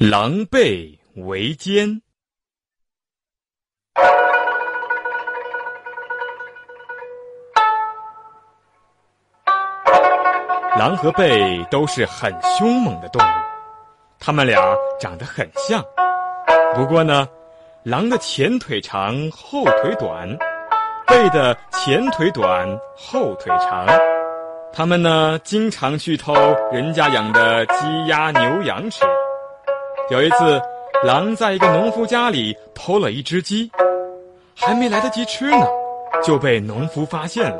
狼狈为奸。狼和狈都是很凶猛的动物，它们俩长得很像。不过呢，狼的前腿长，后腿短；狈的前腿短，后腿长。它们呢，经常去偷人家养的鸡鸭牛羊吃。有一次，狼在一个农夫家里偷了一只鸡，还没来得及吃呢，就被农夫发现了。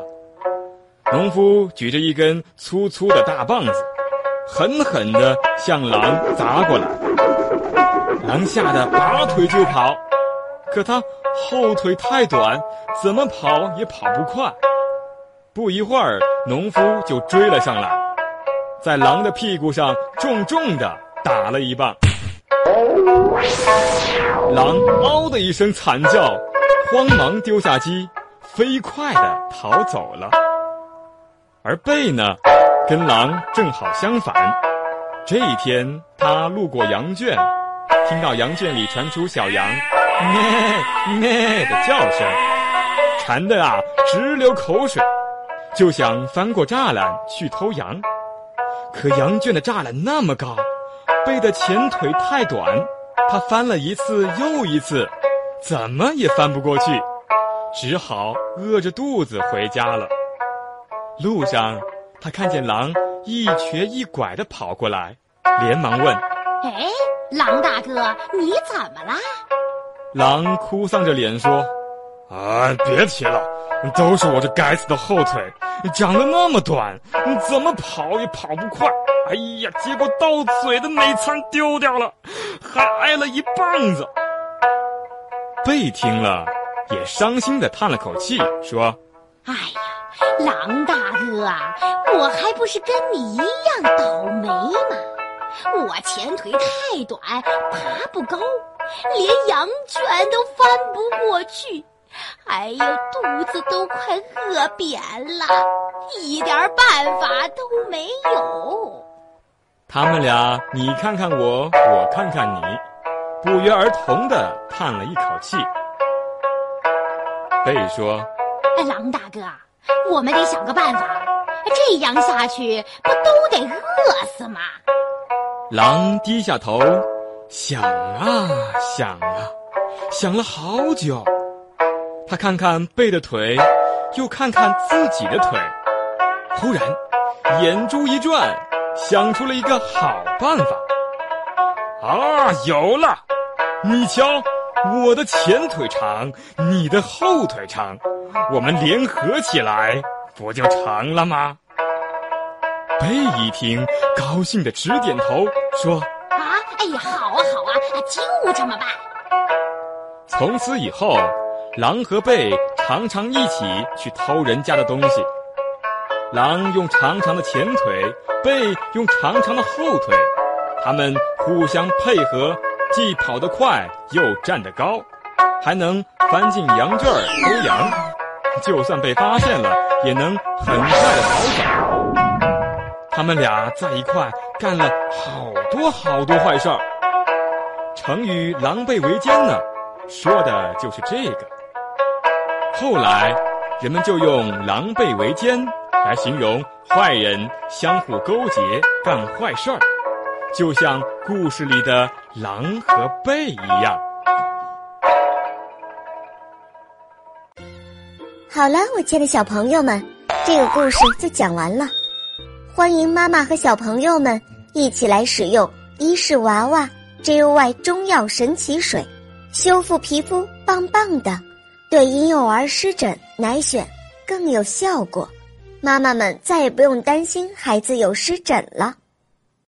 农夫举着一根粗粗的大棒子，狠狠地向狼砸过来。狼吓得拔腿就跑，可他后腿太短，怎么跑也跑不快。不一会儿，农夫就追了上来，在狼的屁股上重重地打了一棒。狼嗷的一声惨叫，慌忙丢下鸡，飞快地逃走了。而狈呢，跟狼正好相反。这一天，他路过羊圈，听到羊圈里传出小羊咩咩的叫声，馋得啊直流口水，就想翻过栅栏去偷羊。可羊圈的栅栏那么高。背的前腿太短，他翻了一次又一次，怎么也翻不过去，只好饿着肚子回家了。路上，他看见狼一瘸一拐的跑过来，连忙问：“哎，狼大哥，你怎么啦？”狼哭丧着脸说：“啊，别提了，都是我这该死的后腿，长得那么短，怎么跑也跑不快。”哎呀！结果到嘴的美餐丢掉了，还挨了一棒子。贝听了，也伤心的叹了口气，说：“哎呀，狼大哥啊，我还不是跟你一样倒霉吗？我前腿太短，爬不高，连羊圈都翻不过去，哎呦，肚子都快饿扁了，一点办法都没有。”他们俩，你看看我，我看看你，不约而同的叹了一口气。贝说：“哎，狼大哥，我们得想个办法，这样下去不都得饿死吗？”狼低下头，想啊想啊，想了好久。他看看贝的腿，又看看自己的腿，忽然眼珠一转。想出了一个好办法，啊，有了！你瞧，我的前腿长，你的后腿长，我们联合起来，不就成了吗？贝一听，高兴的直点头，说：“啊，哎呀，好啊，好啊，就这么办。”从此以后，狼和贝常常一起去偷人家的东西。狼用长长的前腿。背用长长的后腿，它们互相配合，既跑得快，又站得高，还能翻进羊圈儿偷羊。就算被发现了，也能很快的逃走。他们俩在一块干了好多好多坏事儿。成语“狼狈为奸”呢，说的就是这个。后来，人们就用“狼狈为奸”。来形容坏人相互勾结干坏事儿，就像故事里的狼和狈一样。好了，我亲爱的小朋友们，这个故事就讲完了。欢迎妈妈和小朋友们一起来使用伊氏娃娃 JOY 中药神奇水，修复皮肤棒棒的，对婴幼儿湿疹奶癣更有效果。妈妈们再也不用担心孩子有湿疹了。